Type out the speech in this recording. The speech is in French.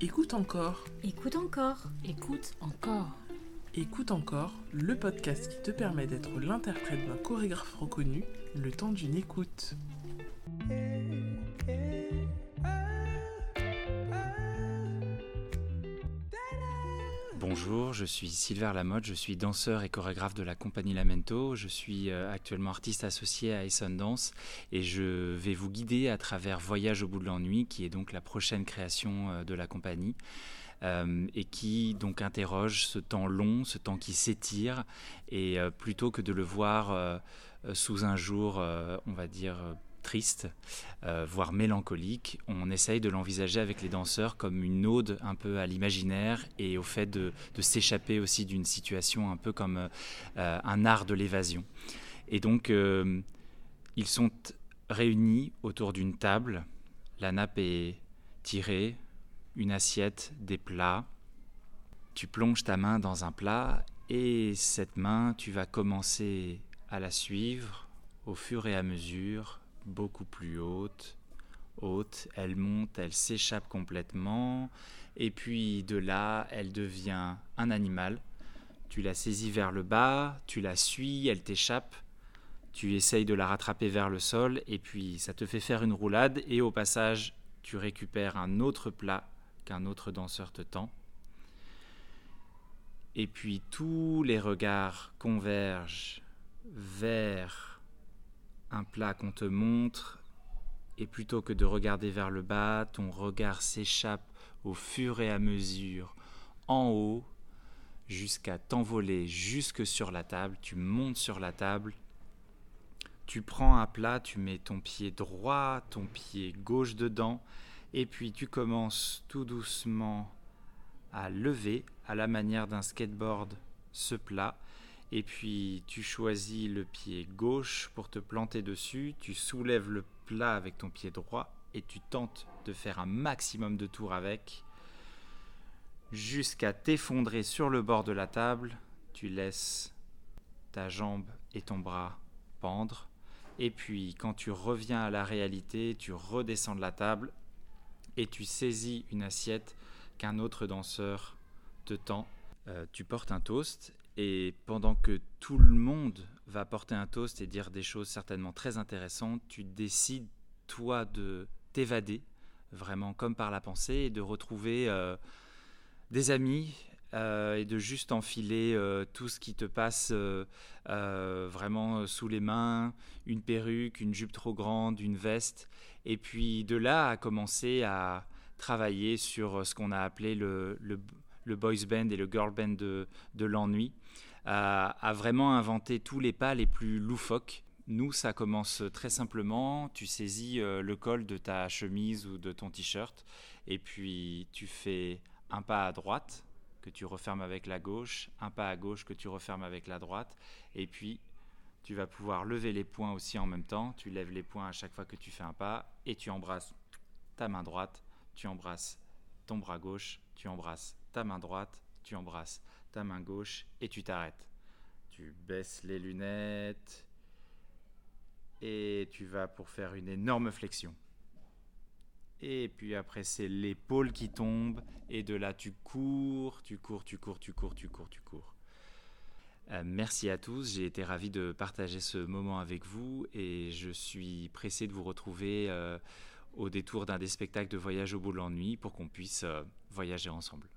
Écoute encore. Écoute encore. Écoute encore. Écoute encore, le podcast qui te permet d'être l'interprète d'un chorégraphe reconnu le temps d'une écoute. Bonjour, je suis Silver Lamotte, je suis danseur et chorégraphe de la compagnie Lamento. Je suis euh, actuellement artiste associé à Esson Dance et je vais vous guider à travers Voyage au bout de l'ennui, qui est donc la prochaine création euh, de la compagnie. Euh, et qui donc interroge ce temps long, ce temps qui s'étire, et plutôt que de le voir sous un jour, on va dire, triste, euh, voire mélancolique, on essaye de l'envisager avec les danseurs comme une ode un peu à l'imaginaire et au fait de, s'échapper aussi d'une situation un peu comme euh, un art de l'évasion. Et donc, euh, ils sont réunis autour d'une table, la nappe est tirée, une assiette, des plats. Tu plonges ta main dans un plat et cette main, tu vas commencer à la suivre au fur et à mesure beaucoup plus haute, haute, elle monte, elle s'échappe complètement, et puis de là, elle devient un animal. Tu la saisis vers le bas, tu la suis, elle t'échappe, tu essayes de la rattraper vers le sol, et puis ça te fait faire une roulade, et au passage, tu récupères un autre plat qu'un autre danseur te tend. Et puis tous les regards convergent vers un plat qu'on te montre, et plutôt que de regarder vers le bas, ton regard s'échappe au fur et à mesure en haut jusqu'à t'envoler jusque sur la table. Tu montes sur la table, tu prends un plat, tu mets ton pied droit, ton pied gauche dedans, et puis tu commences tout doucement à lever à la manière d'un skateboard ce plat et puis tu choisis le pied gauche pour te planter dessus, tu soulèves le plat avec ton pied droit et tu tentes de faire un maximum de tours avec jusqu'à t'effondrer sur le bord de la table, tu laisses ta jambe et ton bras pendre et puis quand tu reviens à la réalité, tu redescends de la table et tu saisis une assiette qu'un autre danseur te tend. Euh, tu portes un toast et pendant que tout le monde va porter un toast et dire des choses certainement très intéressantes, tu décides, toi, de t'évader, vraiment comme par la pensée, et de retrouver euh, des amis, euh, et de juste enfiler euh, tout ce qui te passe vraiment sous les mains, une perruque, une jupe trop grande, une veste, et puis de là à commencer à travailler sur ce qu'on a appelé le, le le boys band et le girl band de, l'ennui, a, vraiment inventé tous les pas les plus loufoques. Nous, ça commence très simplement. Tu saisis euh, le col de ta chemise ou de ton t-shirt et puis tu fais un pas à droite que tu refermes avec la gauche, un pas à gauche que tu refermes avec la droite et puis tu vas pouvoir lever les poings aussi en même temps. Tu lèves les poings à chaque fois que tu fais un pas et tu embrasses ta main droite, tu embrasses ton bras gauche, tu embrasses ta main droite, tu embrasses ta main gauche et tu t'arrêtes. Tu baisses les lunettes et tu vas pour faire une énorme flexion. Et puis après, c'est l'épaule qui tombe. Et de là, tu cours, tu cours, tu cours, tu cours, tu cours, tu cours. Euh, merci à tous. J'ai été ravi de partager ce moment avec vous. Et je suis pressé de vous retrouver euh, au détour d'un des spectacles de Voyage au bout de l'ennui pour qu'on puisse euh, voyager ensemble.